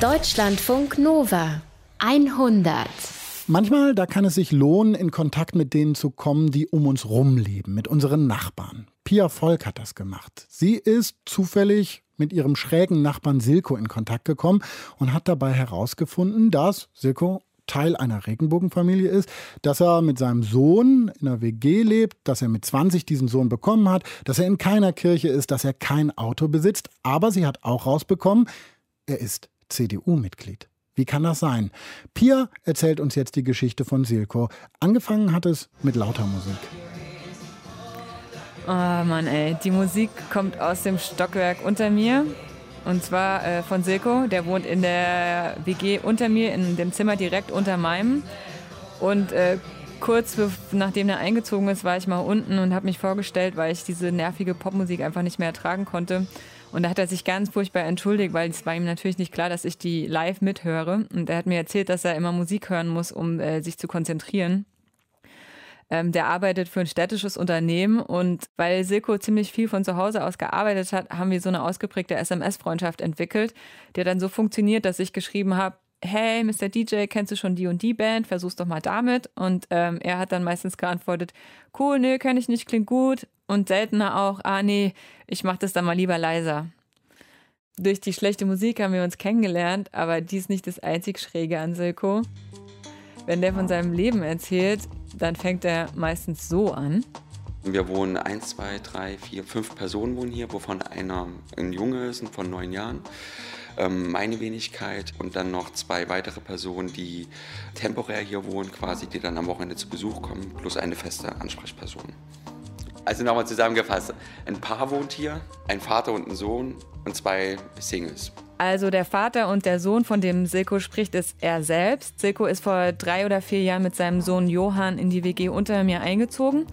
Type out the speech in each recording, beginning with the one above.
Deutschlandfunk Nova 100. Manchmal, da kann es sich lohnen, in Kontakt mit denen zu kommen, die um uns rumleben, mit unseren Nachbarn. Pia Volk hat das gemacht. Sie ist zufällig mit ihrem schrägen Nachbarn Silko in Kontakt gekommen und hat dabei herausgefunden, dass Silko Teil einer Regenbogenfamilie ist, dass er mit seinem Sohn in einer WG lebt, dass er mit 20 diesen Sohn bekommen hat, dass er in keiner Kirche ist, dass er kein Auto besitzt. Aber sie hat auch rausbekommen, er ist CDU-Mitglied. Wie kann das sein? Pia erzählt uns jetzt die Geschichte von Silko. Angefangen hat es mit lauter Musik. Oh Mann, ey, die Musik kommt aus dem Stockwerk unter mir. Und zwar äh, von Silko, der wohnt in der WG unter mir, in dem Zimmer direkt unter meinem. Und äh, kurz nachdem er eingezogen ist, war ich mal unten und habe mich vorgestellt, weil ich diese nervige Popmusik einfach nicht mehr ertragen konnte. Und da hat er sich ganz furchtbar entschuldigt, weil es war ihm natürlich nicht klar, dass ich die live mithöre. Und er hat mir erzählt, dass er immer Musik hören muss, um äh, sich zu konzentrieren. Ähm, der arbeitet für ein städtisches Unternehmen und weil Silko ziemlich viel von zu Hause aus gearbeitet hat, haben wir so eine ausgeprägte SMS-Freundschaft entwickelt, die dann so funktioniert, dass ich geschrieben habe, hey, Mr. DJ, kennst du schon die und die Band? Versuch's doch mal damit. Und ähm, er hat dann meistens geantwortet, cool, nö, kenn ich nicht, klingt gut. Und seltener auch, ah nee, ich mach das dann mal lieber leiser. Durch die schlechte Musik haben wir uns kennengelernt, aber die ist nicht das einzig Schräge an Silko. Wenn der von seinem Leben erzählt, dann fängt er meistens so an. Wir wohnen eins, zwei, drei, vier, fünf Personen wohnen hier, wovon einer ein Junge ist von neun Jahren. Ähm, meine Wenigkeit und dann noch zwei weitere Personen, die temporär hier wohnen, quasi, die dann am Wochenende zu Besuch kommen, plus eine feste Ansprechperson. Also nochmal zusammengefasst, ein Paar wohnt hier, ein Vater und ein Sohn und zwei Singles. Also der Vater und der Sohn, von dem Silko spricht, ist er selbst. Silko ist vor drei oder vier Jahren mit seinem Sohn Johann in die WG unter mir eingezogen.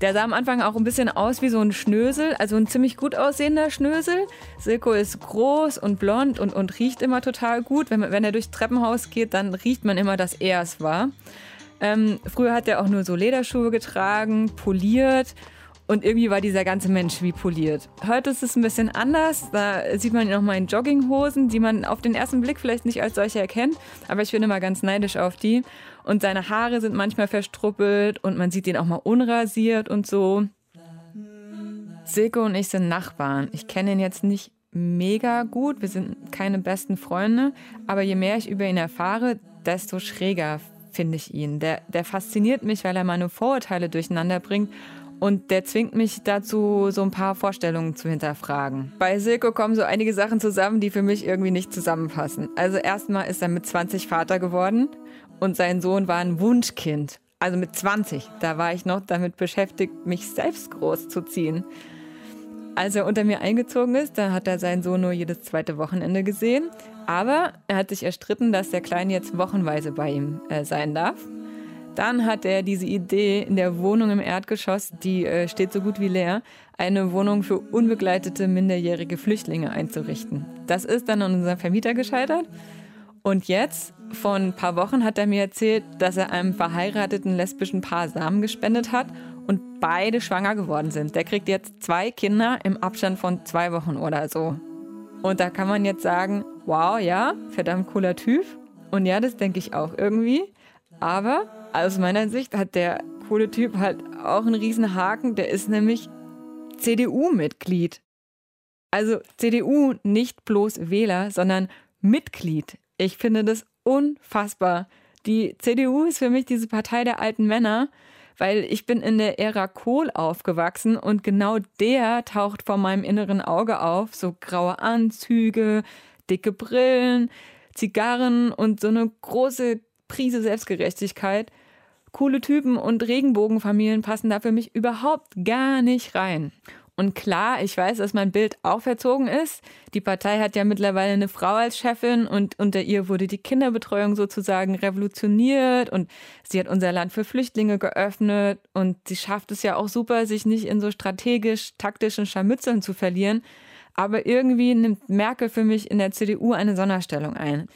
Der sah am Anfang auch ein bisschen aus wie so ein Schnösel, also ein ziemlich gut aussehender Schnösel. Silko ist groß und blond und, und riecht immer total gut. Wenn, wenn er durchs Treppenhaus geht, dann riecht man immer, dass er es war. Ähm, früher hat er auch nur so Lederschuhe getragen, poliert und irgendwie war dieser ganze Mensch wie poliert. Heute ist es ein bisschen anders. Da sieht man ihn noch mal in Jogginghosen, die man auf den ersten Blick vielleicht nicht als solche erkennt. Aber ich bin immer ganz neidisch auf die. Und seine Haare sind manchmal verstruppelt und man sieht ihn auch mal unrasiert und so. Silke und ich sind Nachbarn. Ich kenne ihn jetzt nicht mega gut. Wir sind keine besten Freunde. Aber je mehr ich über ihn erfahre, desto schräger finde ich ihn. Der, der fasziniert mich, weil er meine Vorurteile durcheinander bringt und der zwingt mich dazu, so ein paar Vorstellungen zu hinterfragen. Bei Silko kommen so einige Sachen zusammen, die für mich irgendwie nicht zusammenpassen. Also erstmal ist er mit 20 Vater geworden und sein Sohn war ein Wunschkind. Also mit 20, da war ich noch damit beschäftigt, mich selbst großzuziehen. Als er unter mir eingezogen ist, da hat er seinen Sohn nur jedes zweite Wochenende gesehen. Aber er hat sich erstritten, dass der Kleine jetzt wochenweise bei ihm äh, sein darf. Dann hat er diese Idee in der Wohnung im Erdgeschoss, die äh, steht so gut wie leer, eine Wohnung für unbegleitete minderjährige Flüchtlinge einzurichten. Das ist dann an unserem Vermieter gescheitert. Und jetzt, vor ein paar Wochen, hat er mir erzählt, dass er einem verheirateten lesbischen Paar Samen gespendet hat und beide schwanger geworden sind. Der kriegt jetzt zwei Kinder im Abstand von zwei Wochen oder so. Und da kann man jetzt sagen, wow, ja, verdammt cooler Typ. Und ja, das denke ich auch irgendwie. Aber aus meiner Sicht hat der coole Typ halt auch einen riesen Haken, der ist nämlich CDU-Mitglied. Also CDU nicht bloß Wähler, sondern Mitglied. Ich finde das unfassbar. Die CDU ist für mich diese Partei der alten Männer, weil ich bin in der Ära Kohl aufgewachsen und genau der taucht vor meinem inneren Auge auf. So graue Anzüge, dicke Brillen, Zigarren und so eine große Prise Selbstgerechtigkeit. Coole Typen und Regenbogenfamilien passen da für mich überhaupt gar nicht rein. Und klar, ich weiß, dass mein Bild auch verzogen ist. Die Partei hat ja mittlerweile eine Frau als Chefin und unter ihr wurde die Kinderbetreuung sozusagen revolutioniert und sie hat unser Land für Flüchtlinge geöffnet und sie schafft es ja auch super, sich nicht in so strategisch-taktischen Scharmützeln zu verlieren. Aber irgendwie nimmt Merkel für mich in der CDU eine Sonderstellung ein.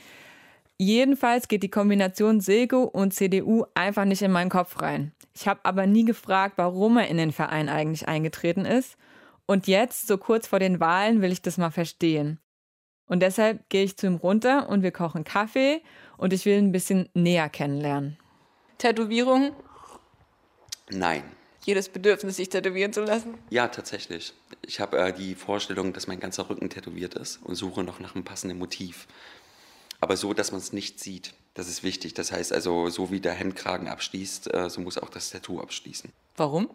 Jedenfalls geht die Kombination Silko und CDU einfach nicht in meinen Kopf rein. Ich habe aber nie gefragt, warum er in den Verein eigentlich eingetreten ist. Und jetzt, so kurz vor den Wahlen, will ich das mal verstehen. Und deshalb gehe ich zu ihm runter und wir kochen Kaffee und ich will ihn ein bisschen näher kennenlernen. Tätowierungen? Nein. Jedes Bedürfnis, sich tätowieren zu lassen? Ja, tatsächlich. Ich habe äh, die Vorstellung, dass mein ganzer Rücken tätowiert ist und suche noch nach einem passenden Motiv. Aber so, dass man es nicht sieht. Das ist wichtig. Das heißt also, so wie der Hemdkragen abschließt, äh, so muss auch das Tattoo abschließen. Warum?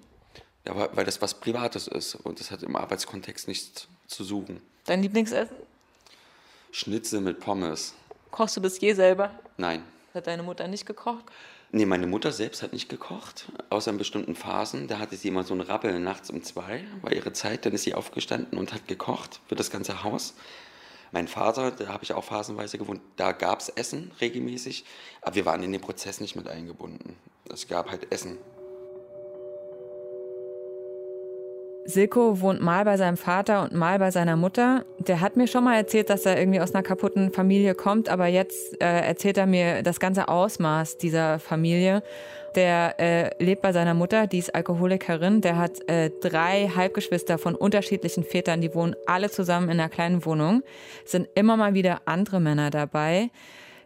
Ja, weil das was Privates ist und das hat im Arbeitskontext nichts zu suchen. Dein Lieblingsessen? Schnitzel mit Pommes. Kochst du das je selber? Nein. Hat deine Mutter nicht gekocht? Nee, meine Mutter selbst hat nicht gekocht, außer in bestimmten Phasen. Da hatte sie immer so einen Rappel nachts um zwei, war ihre Zeit. Dann ist sie aufgestanden und hat gekocht für das ganze Haus. Mein Vater, da habe ich auch phasenweise gewohnt, da gab es Essen regelmäßig, aber wir waren in den Prozess nicht mit eingebunden. Es gab halt Essen. Silko wohnt mal bei seinem Vater und mal bei seiner Mutter. Der hat mir schon mal erzählt, dass er irgendwie aus einer kaputten Familie kommt, aber jetzt äh, erzählt er mir das ganze Ausmaß dieser Familie. Der äh, lebt bei seiner Mutter, die ist Alkoholikerin. Der hat äh, drei Halbgeschwister von unterschiedlichen Vätern, die wohnen alle zusammen in einer kleinen Wohnung. Es sind immer mal wieder andere Männer dabei.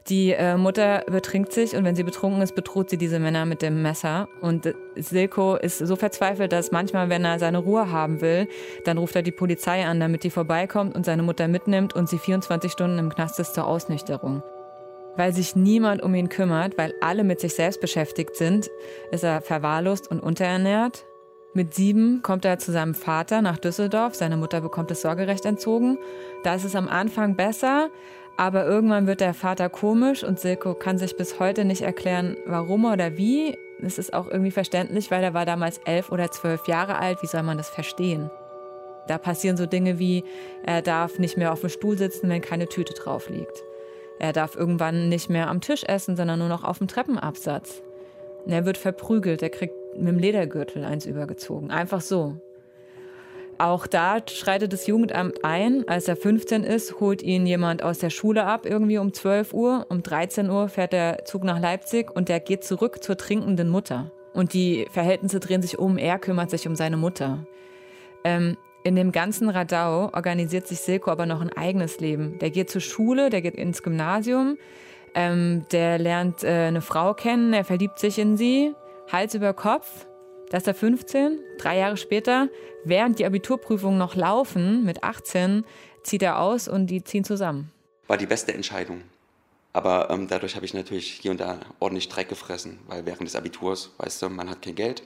Die äh, Mutter betrinkt sich und wenn sie betrunken ist, bedroht sie diese Männer mit dem Messer. Und Silko ist so verzweifelt, dass manchmal, wenn er seine Ruhe haben will, dann ruft er die Polizei an, damit die vorbeikommt und seine Mutter mitnimmt und sie 24 Stunden im Knast ist zur Ausnüchterung. Weil sich niemand um ihn kümmert, weil alle mit sich selbst beschäftigt sind, ist er verwahrlost und unterernährt. Mit sieben kommt er zu seinem Vater nach Düsseldorf. Seine Mutter bekommt das Sorgerecht entzogen. Da ist es am Anfang besser, aber irgendwann wird der Vater komisch und Silko kann sich bis heute nicht erklären, warum oder wie. Es ist auch irgendwie verständlich, weil er war damals elf oder zwölf Jahre alt. Wie soll man das verstehen? Da passieren so Dinge wie, er darf nicht mehr auf dem Stuhl sitzen, wenn keine Tüte drauf liegt. Er darf irgendwann nicht mehr am Tisch essen, sondern nur noch auf dem Treppenabsatz. er wird verprügelt, er kriegt mit dem Ledergürtel eins übergezogen. Einfach so. Auch da schreitet das Jugendamt ein. Als er 15 ist, holt ihn jemand aus der Schule ab, irgendwie um 12 Uhr. Um 13 Uhr fährt der Zug nach Leipzig und der geht zurück zur trinkenden Mutter. Und die Verhältnisse drehen sich um. Er kümmert sich um seine Mutter. Ähm, in dem ganzen Radau organisiert sich Silko aber noch ein eigenes Leben. Der geht zur Schule, der geht ins Gymnasium, ähm, der lernt äh, eine Frau kennen, er verliebt sich in sie, Hals über Kopf. Da ist er 15, drei Jahre später, während die Abiturprüfungen noch laufen, mit 18, zieht er aus und die ziehen zusammen. War die beste Entscheidung. Aber ähm, dadurch habe ich natürlich hier und da ordentlich Dreck gefressen, weil während des Abiturs, weißt du, man hat kein Geld,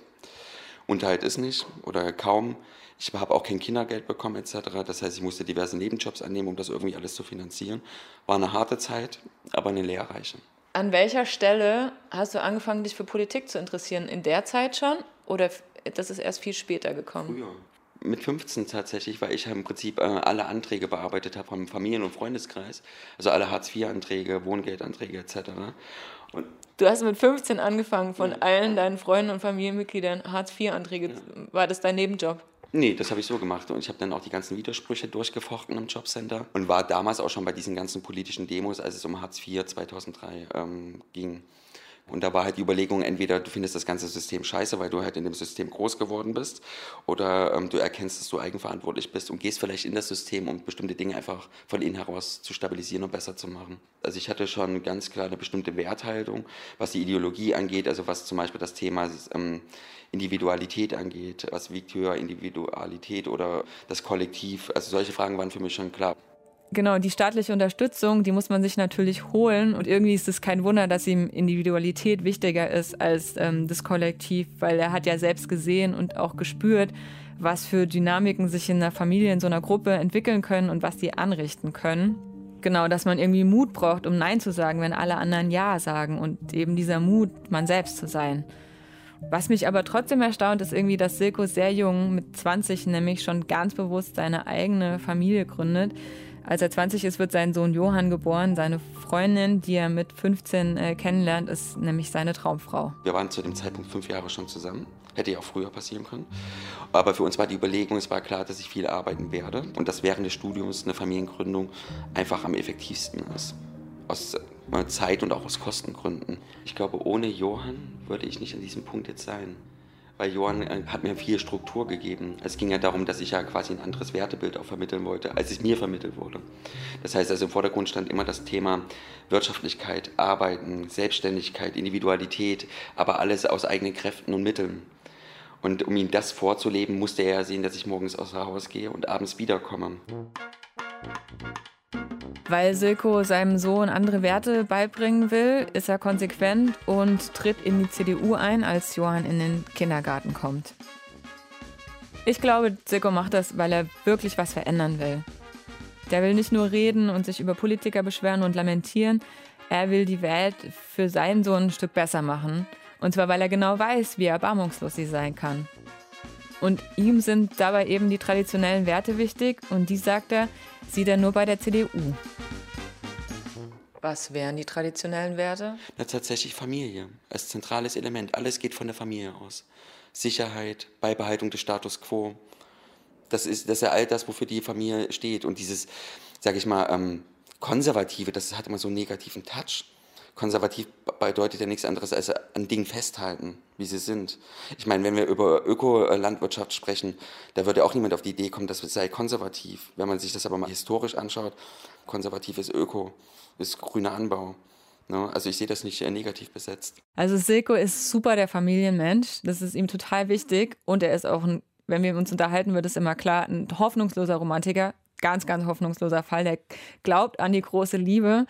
Unterhalt ist nicht oder kaum. Ich habe auch kein Kindergeld bekommen etc. Das heißt, ich musste diverse Nebenjobs annehmen, um das irgendwie alles zu finanzieren. War eine harte Zeit, aber eine lehrreiche. An welcher Stelle hast du angefangen, dich für Politik zu interessieren? In der Zeit schon oder das ist erst viel später gekommen? Früher. Mit 15 tatsächlich, weil ich im Prinzip äh, alle Anträge bearbeitet habe vom Familien- und Freundeskreis. Also alle Hartz-IV-Anträge, Wohngeldanträge etc. Und du hast mit 15 angefangen, von ja. allen deinen Freunden und Familienmitgliedern Hartz-IV-Anträge. Ja. War das dein Nebenjob? Nee, das habe ich so gemacht. Und ich habe dann auch die ganzen Widersprüche durchgefochten im Jobcenter und war damals auch schon bei diesen ganzen politischen Demos, als es um Hartz IV 2003 ähm, ging. Und da war halt die Überlegung, entweder du findest das ganze System scheiße, weil du halt in dem System groß geworden bist, oder ähm, du erkennst, dass du eigenverantwortlich bist und gehst vielleicht in das System, um bestimmte Dinge einfach von innen heraus zu stabilisieren und besser zu machen. Also ich hatte schon ganz klar eine bestimmte Werthaltung, was die Ideologie angeht, also was zum Beispiel das Thema ähm, Individualität angeht, was wiegt höher, Individualität oder das Kollektiv. Also solche Fragen waren für mich schon klar. Genau, die staatliche Unterstützung, die muss man sich natürlich holen. Und irgendwie ist es kein Wunder, dass ihm Individualität wichtiger ist als ähm, das Kollektiv, weil er hat ja selbst gesehen und auch gespürt, was für Dynamiken sich in einer Familie, in so einer Gruppe entwickeln können und was die anrichten können. Genau, dass man irgendwie Mut braucht, um Nein zu sagen, wenn alle anderen Ja sagen und eben dieser Mut, man selbst zu sein. Was mich aber trotzdem erstaunt, ist irgendwie, dass Silko sehr jung, mit 20 nämlich, schon ganz bewusst seine eigene Familie gründet. Als er 20 ist, wird sein Sohn Johann geboren. Seine Freundin, die er mit 15 äh, kennenlernt, ist nämlich seine Traumfrau. Wir waren zu dem Zeitpunkt fünf Jahre schon zusammen. Hätte ja auch früher passieren können. Aber für uns war die Überlegung, es war klar, dass ich viel arbeiten werde und dass während des Studiums eine Familiengründung einfach am effektivsten ist. Aus äh, Zeit und auch aus Kostengründen. Ich glaube, ohne Johann würde ich nicht an diesem Punkt jetzt sein. Weil Johann äh, hat mir viel Struktur gegeben. Es ging ja darum, dass ich ja quasi ein anderes Wertebild auch vermitteln wollte, als es mir vermittelt wurde. Das heißt also im Vordergrund stand immer das Thema Wirtschaftlichkeit, Arbeiten, Selbstständigkeit, Individualität, aber alles aus eigenen Kräften und Mitteln. Und um ihm das vorzuleben, musste er ja sehen, dass ich morgens außer Haus gehe und abends wiederkomme. Weil Silko seinem Sohn andere Werte beibringen will, ist er konsequent und tritt in die CDU ein, als Johann in den Kindergarten kommt. Ich glaube, Silko macht das, weil er wirklich was verändern will. Der will nicht nur reden und sich über Politiker beschweren und lamentieren, er will die Welt für seinen Sohn ein Stück besser machen. Und zwar, weil er genau weiß, wie erbarmungslos sie sein kann. Und ihm sind dabei eben die traditionellen Werte wichtig und die, sagt er, sieht er nur bei der CDU. Was wären die traditionellen Werte? Na, tatsächlich Familie als zentrales Element. Alles geht von der Familie aus. Sicherheit, Beibehaltung des Status quo. Das ist, das ist ja all das, wofür die Familie steht. Und dieses, sage ich mal, ähm, Konservative, das hat immer so einen negativen Touch. Konservativ bedeutet ja nichts anderes als an Dingen festhalten, wie sie sind. Ich meine, wenn wir über Ökolandwirtschaft sprechen, da würde auch niemand auf die Idee kommen, das sei konservativ. Wenn man sich das aber mal historisch anschaut, konservativ ist Öko, ist grüner Anbau. Ne? Also ich sehe das nicht negativ besetzt. Also Silko ist super der Familienmensch. Das ist ihm total wichtig. Und er ist auch, ein, wenn wir uns unterhalten, wird es immer klar, ein hoffnungsloser Romantiker. Ganz, ganz hoffnungsloser Fall. Der glaubt an die große Liebe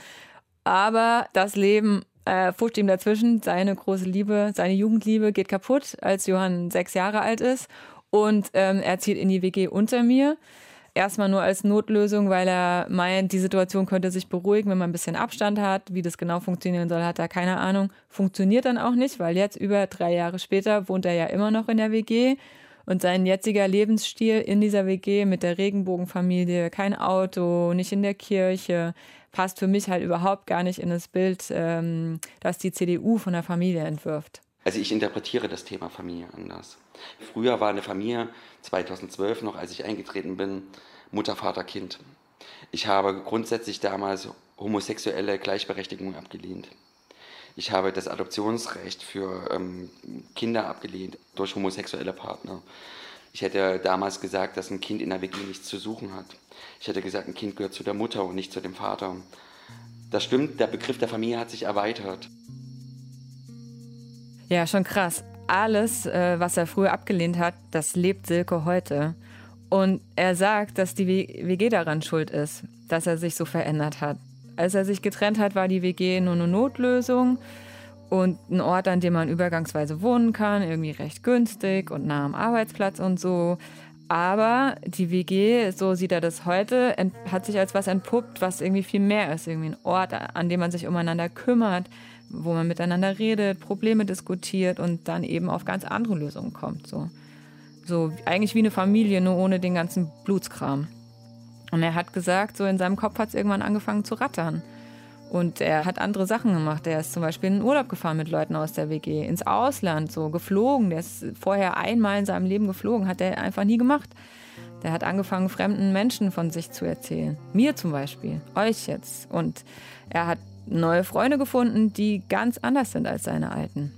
aber das Leben äh, fuscht ihm dazwischen. Seine große Liebe, seine Jugendliebe geht kaputt, als Johann sechs Jahre alt ist. Und ähm, er zieht in die WG unter mir. Erstmal nur als Notlösung, weil er meint, die Situation könnte sich beruhigen, wenn man ein bisschen Abstand hat. Wie das genau funktionieren soll, hat er keine Ahnung. Funktioniert dann auch nicht, weil jetzt über drei Jahre später wohnt er ja immer noch in der WG. Und sein jetziger Lebensstil in dieser WG mit der Regenbogenfamilie, kein Auto, nicht in der Kirche, passt für mich halt überhaupt gar nicht in das Bild, ähm, das die CDU von der Familie entwirft. Also ich interpretiere das Thema Familie anders. Früher war eine Familie, 2012 noch, als ich eingetreten bin, Mutter, Vater, Kind. Ich habe grundsätzlich damals homosexuelle Gleichberechtigung abgelehnt. Ich habe das Adoptionsrecht für ähm, Kinder abgelehnt durch homosexuelle Partner. Ich hätte damals gesagt, dass ein Kind in der WG nichts zu suchen hat. Ich hätte gesagt, ein Kind gehört zu der Mutter und nicht zu dem Vater. Das stimmt, der Begriff der Familie hat sich erweitert. Ja, schon krass. Alles, äh, was er früher abgelehnt hat, das lebt Silke heute. Und er sagt, dass die WG daran schuld ist, dass er sich so verändert hat. Als er sich getrennt hat, war die WG nur eine Notlösung und ein Ort, an dem man übergangsweise wohnen kann, irgendwie recht günstig und nah am Arbeitsplatz und so. Aber die WG, so sieht er das heute, hat sich als was entpuppt, was irgendwie viel mehr ist. Irgendwie ein Ort, an dem man sich umeinander kümmert, wo man miteinander redet, Probleme diskutiert und dann eben auf ganz andere Lösungen kommt. So, so eigentlich wie eine Familie, nur ohne den ganzen Blutskram. Und er hat gesagt, so in seinem Kopf hat es irgendwann angefangen zu rattern. Und er hat andere Sachen gemacht. Er ist zum Beispiel in den Urlaub gefahren mit Leuten aus der WG, ins Ausland, so geflogen. Der ist vorher einmal in seinem Leben geflogen, hat er einfach nie gemacht. Der hat angefangen, fremden Menschen von sich zu erzählen. Mir zum Beispiel, euch jetzt. Und er hat neue Freunde gefunden, die ganz anders sind als seine alten.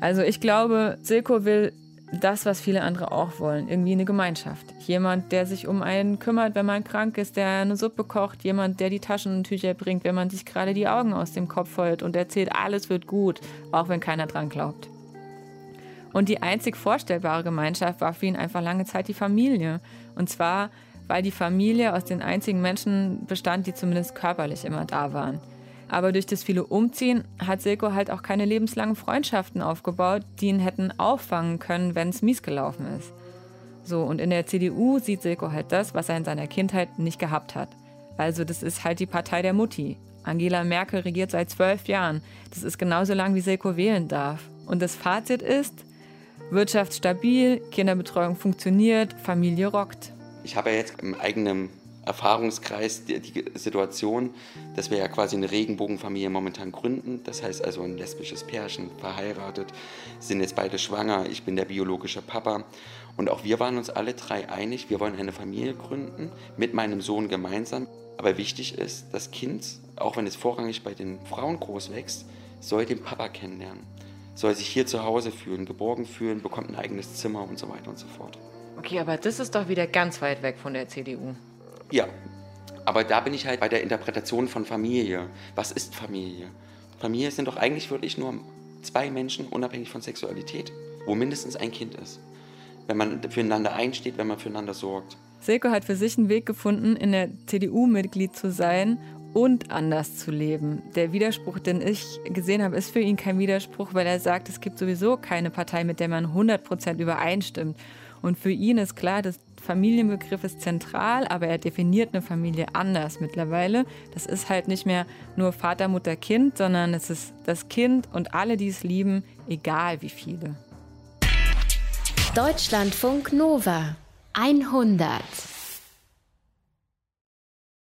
Also ich glaube, Silko will das, was viele andere auch wollen, irgendwie eine Gemeinschaft. Jemand, der sich um einen kümmert, wenn man krank ist, der eine Suppe kocht, jemand, der die Taschentücher bringt, wenn man sich gerade die Augen aus dem Kopf heult und erzählt, alles wird gut, auch wenn keiner dran glaubt. Und die einzig vorstellbare Gemeinschaft war für ihn einfach lange Zeit die Familie. Und zwar, weil die Familie aus den einzigen Menschen bestand, die zumindest körperlich immer da waren. Aber durch das viele Umziehen hat Silko halt auch keine lebenslangen Freundschaften aufgebaut, die ihn hätten auffangen können, wenn es mies gelaufen ist. So, und in der CDU sieht Silko halt das, was er in seiner Kindheit nicht gehabt hat. Also, das ist halt die Partei der Mutti. Angela Merkel regiert seit zwölf Jahren. Das ist genauso lang, wie Silko wählen darf. Und das Fazit ist, Wirtschaft stabil, Kinderbetreuung funktioniert, Familie rockt. Ich habe ja jetzt im eigenen Erfahrungskreis die, die, Situation, dass wir ja quasi eine Regenbogenfamilie momentan gründen. Das heißt also ein lesbisches Pärchen, verheiratet, sind jetzt beide schwanger. Ich bin der biologische Papa. Und auch wir waren uns alle drei einig, wir wollen eine Familie gründen, mit meinem Sohn gemeinsam. Aber wichtig ist, das Kind, auch wenn es vorrangig bei den Frauen groß wächst, soll den Papa kennenlernen soll sich hier zu Hause fühlen, geborgen fühlen, bekommt ein eigenes Zimmer und so weiter und so fort. Okay, aber das ist doch wieder ganz weit weg von der CDU. Ja, aber da bin ich halt bei der Interpretation von Familie. Was ist Familie? Familie sind doch eigentlich wirklich nur zwei Menschen, unabhängig von Sexualität, wo mindestens ein Kind ist. Wenn man füreinander einsteht, wenn man füreinander sorgt. Silko hat für sich einen Weg gefunden, in der CDU Mitglied zu sein und anders zu leben. Der Widerspruch, den ich gesehen habe, ist für ihn kein Widerspruch, weil er sagt, es gibt sowieso keine Partei, mit der man 100% übereinstimmt. Und für ihn ist klar, das Familienbegriff ist zentral, aber er definiert eine Familie anders mittlerweile. Das ist halt nicht mehr nur Vater, Mutter, Kind, sondern es ist das Kind und alle, die es lieben, egal wie viele. Deutschlandfunk Nova 100